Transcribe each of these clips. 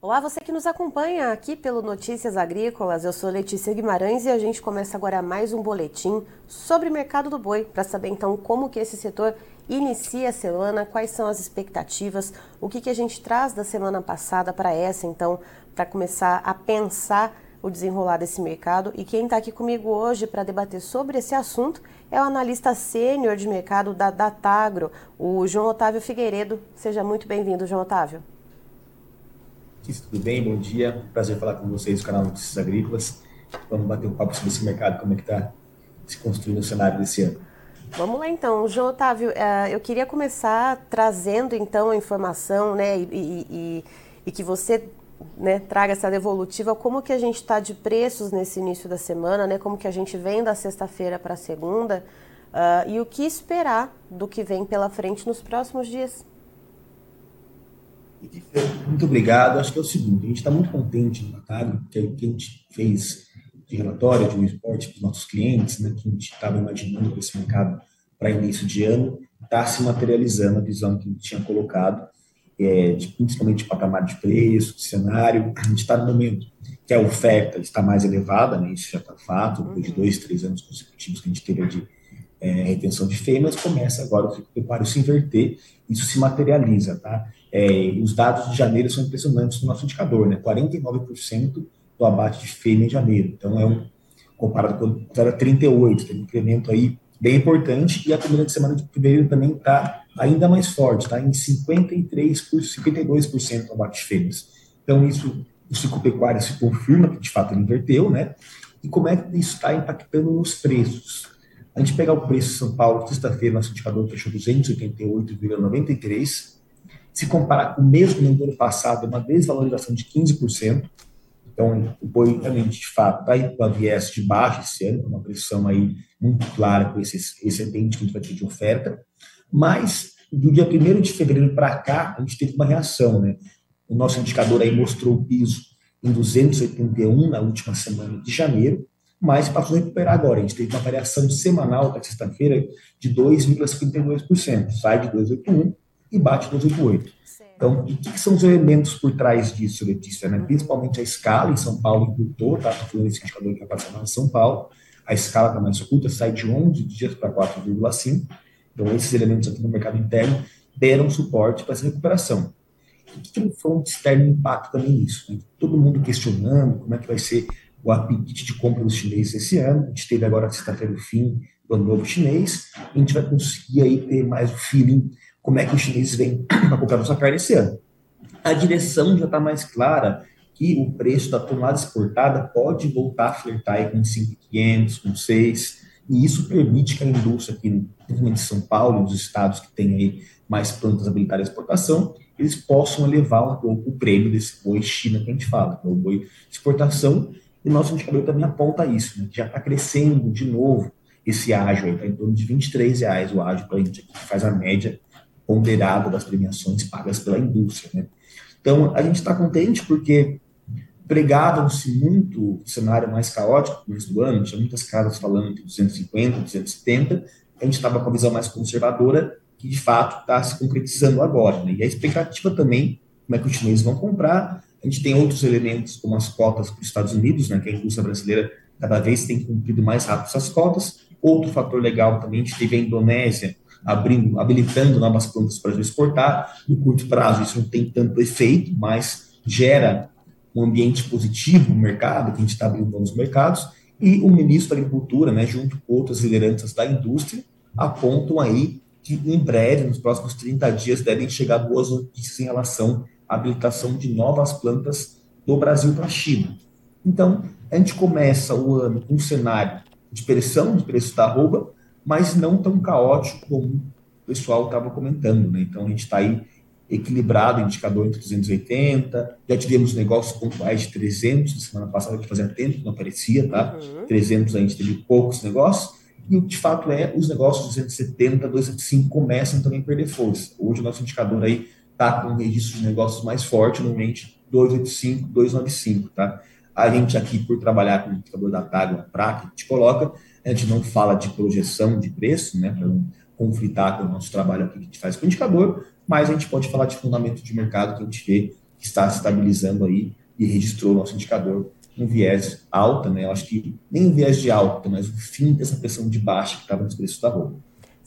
Olá, você que nos acompanha aqui pelo Notícias Agrícolas. Eu sou Letícia Guimarães e a gente começa agora mais um boletim sobre o mercado do boi para saber então como que esse setor inicia a semana, quais são as expectativas, o que que a gente traz da semana passada para essa então, para começar a pensar o desenrolar desse mercado. E quem está aqui comigo hoje para debater sobre esse assunto é o analista sênior de mercado da Datagro, o João Otávio Figueiredo. Seja muito bem-vindo, João Otávio. Tudo bem? Bom dia. Prazer falar com vocês do canal Notícias Agrícolas. Vamos bater um papo sobre esse mercado, como é que está se construindo o cenário desse ano. Vamos lá então, João Otávio, eh, eu queria começar trazendo então a informação, né, e, e, e que você né, traga essa devolutiva, como que a gente está de preços nesse início da semana, né, como que a gente vem da sexta-feira para a segunda, uh, e o que esperar do que vem pela frente nos próximos dias. Muito obrigado. Acho que é o seguinte, a gente está muito contente no Atagro, que o que a gente fez de relatório de um esporte para os nossos clientes, né, que a gente estava imaginando para esse mercado para início de ano, está se materializando a visão que a gente tinha colocado, é, de, principalmente de patamar de preço, de cenário. A gente está no momento que a oferta está mais elevada, né, isso já está fato, depois de dois, três anos consecutivos que a gente teve de é, retenção de fêmeas, começa agora o preparo se inverter, isso se materializa, tá? É, os dados de janeiro são impressionantes no nosso indicador, né? 49% do abate de fêmea em janeiro. Então, é um, comparado com era 38, tem um incremento aí bem importante, e a primeira semana de fevereiro também está ainda mais forte, está em 53 por 52% do abate de fêmeas. Então, isso, o ciclo pecuário se confirma que de fato ele inverteu, né? E como é que isso está impactando nos preços? A gente pegar o preço de São Paulo, sexta-feira, nosso indicador fechou 288,93. Se comparar com o mesmo no ano passado, é uma desvalorização de 15%. Então, o boi realmente, de fato, está com a viés de baixo esse ano, uma pressão aí muito clara com esse excedente que a gente vai ter de oferta. Mas, do dia 1 de fevereiro para cá, a gente teve uma reação, né? O nosso indicador aí mostrou o piso em 281 na última semana de janeiro, mas passou a recuperar agora. A gente teve uma variação semanal da sexta-feira de 2,52%, sai de 281 e bate 288. Então, o que, são os elementos por trás disso, Letícia? Né? Principalmente a escala, em São Paulo encurtou, tá? Estou falando desse indicador que apareceu em São Paulo, a escala está mais curta, sai de 11 dias para 4,5. Então, esses elementos aqui no mercado interno deram suporte para essa recuperação. O que, que o front externo impacta também nisso? Né? Todo mundo questionando como é que vai ser o apetite de compra dos chineses esse ano. A gente teve agora sexta-feira o fim do ano novo chinês. A gente vai conseguir aí ter mais o feeling como é que os chineses vêm para comprar nossa carne esse ano. A direção já está mais clara que o preço da tonelada exportada pode voltar a flertar com 5.500, com 6, e isso permite que a indústria aqui, principalmente em São Paulo, nos estados que têm aí mais plantas habilitadas à exportação, eles possam elevar um pouco o prêmio desse boi China que a gente fala, que é o boi de exportação, e nosso indicador também aponta isso, né, que já está crescendo de novo esse ágio, está em torno de 23 reais o ágio para a gente, que faz a média ponderada das premiações pagas pela indústria. Né? Então, a gente está contente porque pregavam-se muito o cenário mais caótico no começo do ano, tinha muitas casas falando entre 250 e 270, a gente estava com a visão mais conservadora, que de fato está se concretizando agora. Né? E a expectativa também, como é que os chineses vão comprar, a gente tem outros elementos, como as cotas para os Estados Unidos, né, que a indústria brasileira cada vez tem cumprido mais rápido essas cotas. Outro fator legal também, a gente teve a Indonésia abrindo, habilitando novas plantas para exportar. No curto prazo, isso não tem tanto efeito, mas gera um ambiente positivo no mercado, que a gente está abrindo novos mercados. E o ministro da Agricultura, né, junto com outras lideranças da indústria, apontam aí que em breve, nos próximos 30 dias, devem chegar boas notícias em relação habilitação de novas plantas do Brasil para a China. Então, a gente começa o ano com um cenário de pressão de preço da arroba, mas não tão caótico como o pessoal estava comentando. Né? Então, a gente está aí equilibrado, indicador entre 280, já tivemos negócios pontuais de 300, na semana passada que fazia tempo que não aparecia, tá? Uhum. 300 a gente teve poucos negócios, e de fato é, os negócios 270, 275 começam também a perder força. Hoje o nosso indicador aí está com um registro de negócios mais forte, normalmente 285, 295, tá? A gente aqui, por trabalhar com o indicador da TAG, a que a gente coloca, a gente não fala de projeção de preço, né, para não conflitar com o nosso trabalho aqui que a gente faz com o indicador, mas a gente pode falar de fundamento de mercado que a gente vê está se estabilizando aí e registrou o nosso indicador um viés alta, né? Eu acho que nem um viés de alta, mas o fim dessa pressão de baixa que estava nos preços da roupa.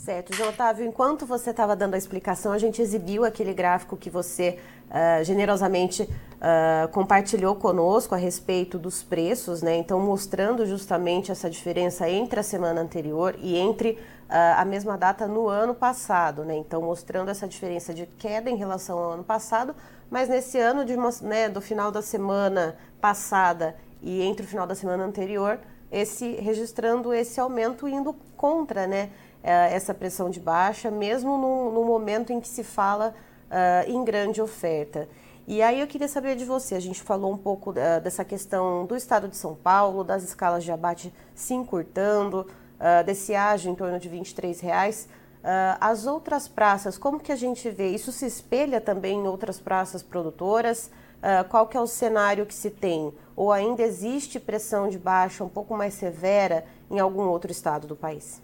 Certo, João Otávio, enquanto você estava dando a explicação, a gente exibiu aquele gráfico que você uh, generosamente uh, compartilhou conosco a respeito dos preços, né? Então, mostrando justamente essa diferença entre a semana anterior e entre uh, a mesma data no ano passado, né? Então, mostrando essa diferença de queda em relação ao ano passado, mas nesse ano de uma, né, do final da semana passada e entre o final da semana anterior, esse registrando esse aumento indo contra, né? Eh, essa pressão de baixa, mesmo no, momento em que se fala uh, em grande oferta. E aí eu queria saber de você, a gente falou um pouco uh, dessa questão do estado de São Paulo, das escalas de abate se encurtando, uh, desse ágio em torno de R$ reais. Uh, as outras praças, como que a gente vê? Isso se espelha também em outras praças produtoras? Uh, qual que é o cenário que se tem? Ou ainda existe pressão de baixa um pouco mais severa em algum outro estado do país?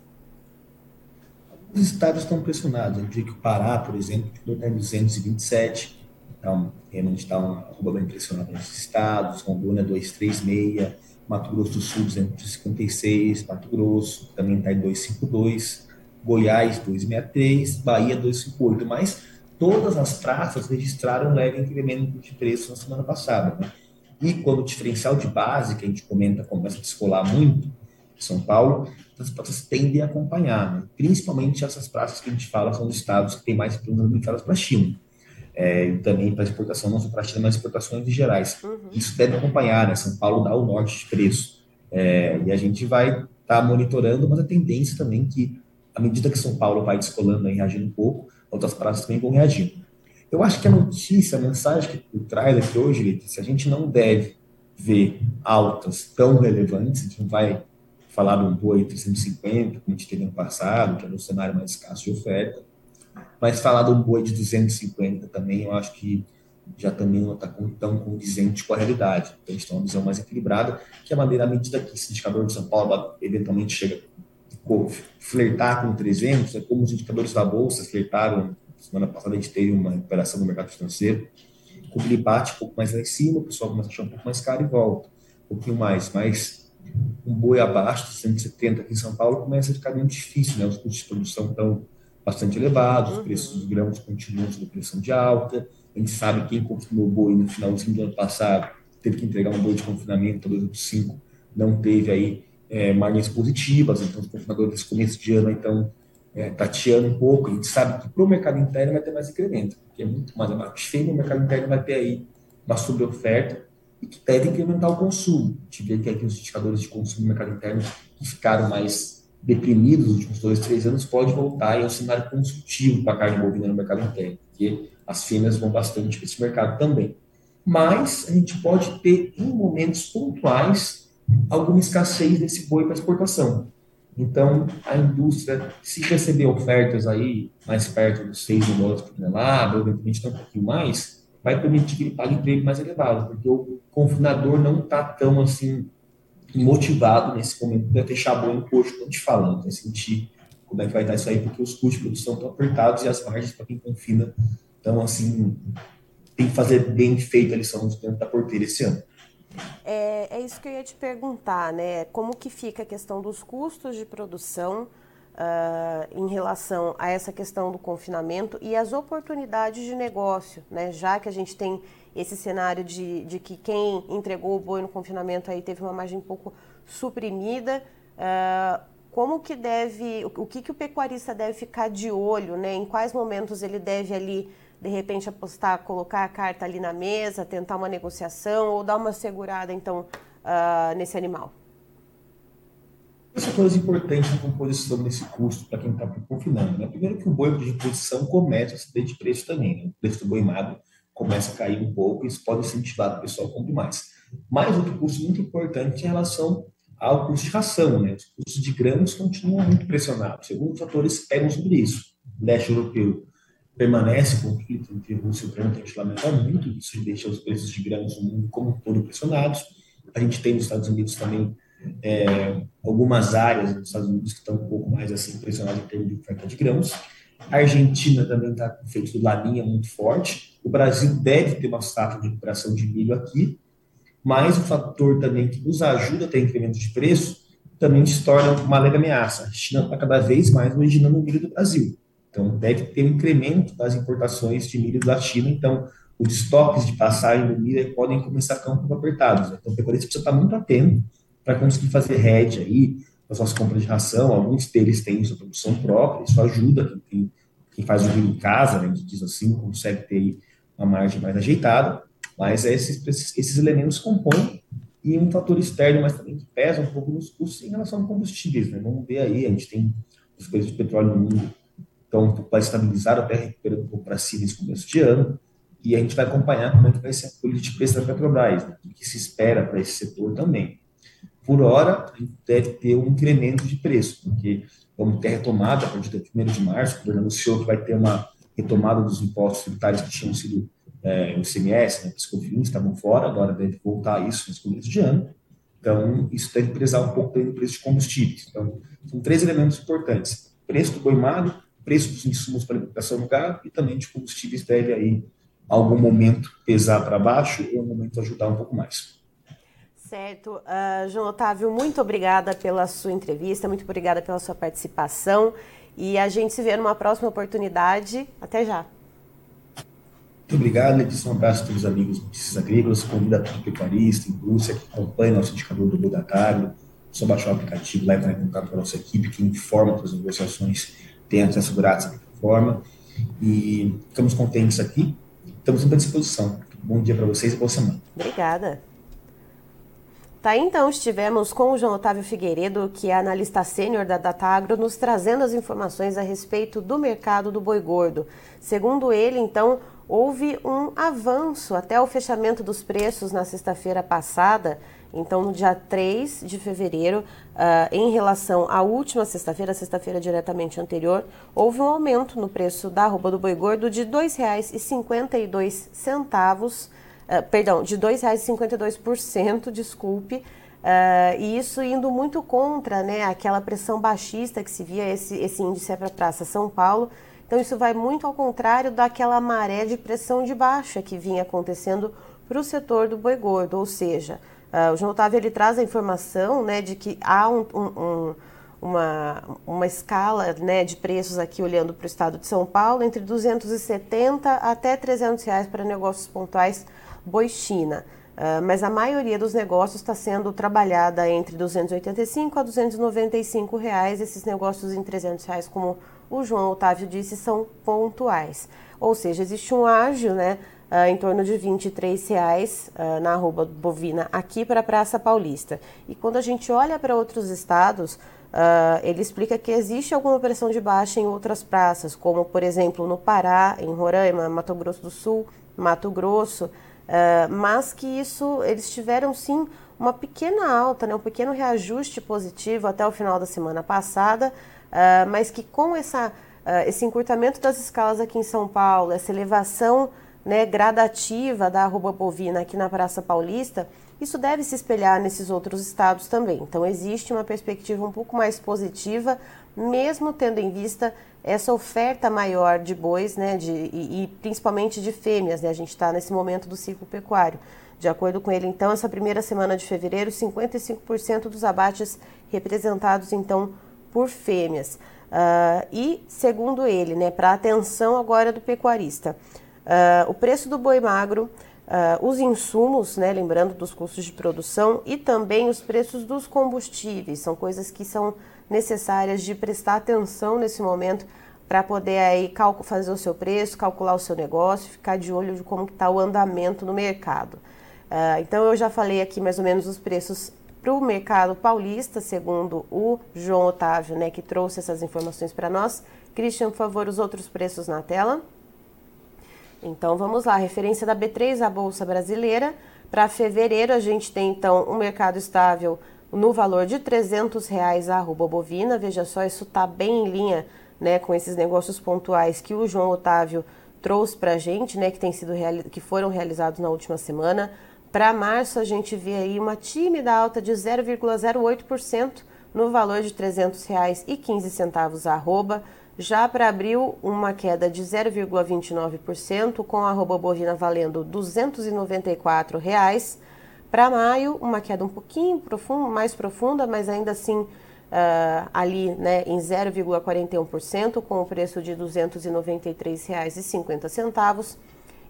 Os estados estão pressionados. Eu diria que o Pará, por exemplo, está em 227, então realmente está uma arroba bem pressionada nesses estados. Rondônia 236, Mato Grosso do Sul 256, Mato Grosso também está em 252, Goiás 263, Bahia 258. Mas todas as praças registraram um leve incremento de preço na semana passada. Né? E quando o diferencial de base, que a gente comenta, começa a descolar muito, São Paulo, as praças tendem a acompanhar, né? principalmente essas praças que a gente fala são os estados que têm mais problemas limitadas para a China. É, e também para exportação, não só para a China, mas exportações em gerais. Uhum. Isso deve acompanhar, né? São Paulo dá o norte de preço. É, e a gente vai estar tá monitorando, mas a tendência também que, à medida que São Paulo vai descolando e reagindo um pouco, outras praças também vão reagindo. Eu acho que a notícia, a mensagem que tu traz aqui hoje, se a gente não deve ver altas tão relevantes, a gente não vai falar um boi 350, como a gente teve no passado, que era um cenário mais escasso de oferta, mas falar um boi de 250 também, eu acho que já também não está tão condizente com a realidade. Então, a gente tem uma visão mais equilibrada, que é a maneira, à medida que esse indicador de São Paulo eventualmente chega flertar com 300, é como os indicadores da Bolsa flertaram, semana passada a gente teve uma recuperação no mercado financeiro, o bate um pouco mais lá em cima, o pessoal começa a achar um pouco mais caro e volta um pouquinho mais, mas um boi abaixo de 170 aqui em São Paulo começa a ficar muito difícil, né? Os custos de produção estão bastante elevados, os preços dos grãos continuam sob pressão de alta. A gente sabe que quem confinou boi no finalzinho do ano passado teve que entregar um boi de confinamento, talvez o 5 não teve aí é, margens positivas, então os confinadores desse começo de ano então é, tateando um pouco. A gente sabe que para o mercado interno vai ter mais incremento, porque é muito mais abaixo. Feio, o mercado interno vai ter aí uma sobreoferta e que deve incrementar o consumo. A gente vê que aqui os indicadores de consumo no mercado interno que ficaram mais deprimidos nos últimos dois, três anos pode voltar e é um cenário consultivo para a carne bovina no mercado interno, porque as fêmeas vão bastante para esse mercado também. Mas a gente pode ter, em momentos pontuais, alguma escassez desse boi para exportação. Então, a indústria, se receber ofertas aí mais perto dos 6 mil dólares por tonelada, ou eventualmente um pouquinho mais, vai permitir que ele pague prêmio mais elevado, porque o confinador não está tão assim motivado nesse momento para fechar bom no posto quando te falando, vai sentir como é que vai estar isso aí, porque os custos de produção estão apertados e as margens para quem confina estão assim, tem que fazer bem feita a lição de dentro da porteira esse ano. É, é isso que eu ia te perguntar, né? Como que fica a questão dos custos de produção uh, em relação a essa questão do confinamento e as oportunidades de negócio, né? já que a gente tem esse cenário de, de que quem entregou o boi no confinamento aí teve uma margem um pouco suprimida. Uh, como que deve, o que, que o pecuarista deve ficar de olho, né? Em quais momentos ele deve ali, de repente, apostar, colocar a carta ali na mesa, tentar uma negociação ou dar uma segurada, então, uh, nesse animal? fatores importantes na composição desse custo para quem está confinando. Né? Primeiro que o boi de reposição começa a ceder de preço também. Né? O preço do boi magro começa a cair um pouco isso pode incentivar o pessoal a comprar mais. Mais outro custo muito importante em relação ao custo de ração. Né? Os custos de grãos continuam muito pressionados. Alguns fatores pegam sobre isso. O leste europeu permanece com o conflito entre Rússia e Ucrânia, tem que lamentar muito, isso deixa os preços de grãos no mundo como um todo pressionados. A gente tem nos Estados Unidos também é, algumas áreas dos Estados Unidos que estão um pouco mais assim pressionadas em termos de oferta de grãos. A Argentina também está com efeito do laninha muito forte. O Brasil deve ter uma safra de recuperação de milho aqui, mas o fator também que nos ajuda a ter incremento de preço também se torna uma leve ameaça. A China está cada vez mais originando o milho do Brasil. Então, deve ter um incremento das importações de milho da China. Então, os estoques de passagem do milho podem começar a ficar um pouco apertados. Né? Então, o pecuarista precisa estar muito atento para conseguir fazer hedge aí, as suas compras de ração. Alguns deles têm sua produção própria, isso ajuda quem, tem, quem faz o milho em casa, né, que diz assim, consegue ter uma margem mais ajeitada. Mas esses, esses elementos compõem e um fator externo, mas também que pesa um pouco nos custos em relação a combustíveis. Né? Vamos ver aí, a gente tem os preços de petróleo no mundo estão pouco mais estabilizados, até recuperando um pouco para cima nesse começo de ano, e a gente vai acompanhar como é que vai ser a política de preço da Petrobras, né? o que se espera para esse setor também. Por hora, deve ter um incremento de preço, porque vamos ter retomada a partir do 1 de março, o governo anunciou que vai ter uma retomada dos impostos tributários que tinham sido é, o ICMS, né, Piscofins, estavam fora, agora deve voltar isso nesse começo de ano. Então, isso deve pesar um pouco no preço de combustíveis. Então, são três elementos importantes. Preço do boi preço dos insumos para alimentação no gado e também de combustíveis deve aí, algum momento, pesar para baixo ou, um momento, ajudar um pouco mais. Certo. Uh, João Otávio, muito obrigada pela sua entrevista, muito obrigada pela sua participação e a gente se vê numa próxima oportunidade. Até já. Muito obrigado, Letícia. Um abraço a todos os amigos Notícias Agrícolas. Convido a todo pecuarista, indústria que acompanha nosso indicador do Boi da Agro. Só baixar o aplicativo lá e entrar em contato com a nossa equipe que informa as negociações têm acesso grátis à plataforma. E ficamos contentes aqui. Estamos sempre à disposição. Bom dia para vocês e boa semana. Obrigada. Tá, então estivemos com o João Otávio Figueiredo, que é analista sênior da Datagro, nos trazendo as informações a respeito do mercado do boi gordo. Segundo ele, então, houve um avanço até o fechamento dos preços na sexta-feira passada, então no dia 3 de fevereiro, uh, em relação à última sexta-feira, sexta-feira diretamente anterior, houve um aumento no preço da arroba do boi gordo de R$ 2,52 uh, perdão, de R$ 2,52%, desculpe, Uh, e isso indo muito contra né, aquela pressão baixista que se via, esse, esse índice é para a Praça São Paulo. Então, isso vai muito ao contrário daquela maré de pressão de baixa que vinha acontecendo para o setor do boi gordo. Ou seja, uh, o João Otávio ele traz a informação né, de que há um, um, uma, uma escala né, de preços aqui olhando para o estado de São Paulo entre 270 até 300 reais para negócios pontuais boi China. Uh, mas a maioria dos negócios está sendo trabalhada entre 285 a 295 reais. Esses negócios em 300 reais, como o João Otávio disse, são pontuais. Ou seja, existe um ágio, né, uh, em torno de 23 reais uh, na arroba bovina aqui para a Praça Paulista. E quando a gente olha para outros estados, ele explica que existe alguma pressão de baixa em outras praças, como por exemplo no Pará, em Roraima, Mato Grosso do Sul, Mato Grosso. Uh, mas que isso eles tiveram sim uma pequena alta, né, um pequeno reajuste positivo até o final da semana passada, uh, mas que com essa, uh, esse encurtamento das escalas aqui em São Paulo, essa elevação né, gradativa da arroba bovina aqui na Praça Paulista, isso deve se espelhar nesses outros estados também. Então existe uma perspectiva um pouco mais positiva, mesmo tendo em vista essa oferta maior de bois, né, de, e, e principalmente de fêmeas, né, a gente está nesse momento do ciclo pecuário. De acordo com ele, então, essa primeira semana de fevereiro, 55% dos abates representados, então, por fêmeas. Uh, e, segundo ele, né, para atenção agora do pecuarista, uh, o preço do boi magro, uh, os insumos, né, lembrando dos custos de produção, e também os preços dos combustíveis, são coisas que são necessárias de prestar atenção nesse momento para poder aí fazer o seu preço, calcular o seu negócio, ficar de olho de como está o andamento no mercado. Uh, então eu já falei aqui mais ou menos os preços para o mercado paulista, segundo o João Otávio, né, que trouxe essas informações para nós. Christian, por favor, os outros preços na tela. Então vamos lá, referência da B3, a Bolsa Brasileira. Para fevereiro a gente tem então um mercado estável no valor de 300 reais a arroba bovina. Veja só, isso está bem em linha né, com esses negócios pontuais que o João Otávio trouxe para a gente, né, que, tem sido que foram realizados na última semana. Para março, a gente vê aí uma tímida alta de 0,08% no valor de R$ 300,15 a arroba. Já para abril, uma queda de 0,29%, com a arroba bovina valendo 294 reais. Para maio, uma queda um pouquinho profunda, mais profunda, mas ainda assim uh, ali né, em 0,41%, com o preço de R$ 293,50.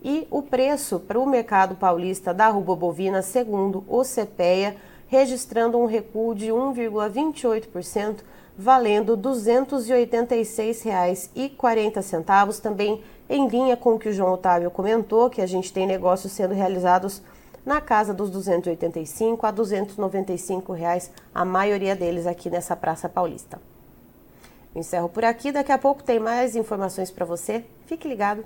E o preço para o mercado paulista da arroba bovina, segundo o CPEA, registrando um recuo de 1,28%, valendo R$ 286,40, também em linha com o que o João Otávio comentou, que a gente tem negócios sendo realizados na casa dos 285 a 295 reais, a maioria deles aqui nessa Praça Paulista. Encerro por aqui, daqui a pouco tem mais informações para você. Fique ligado.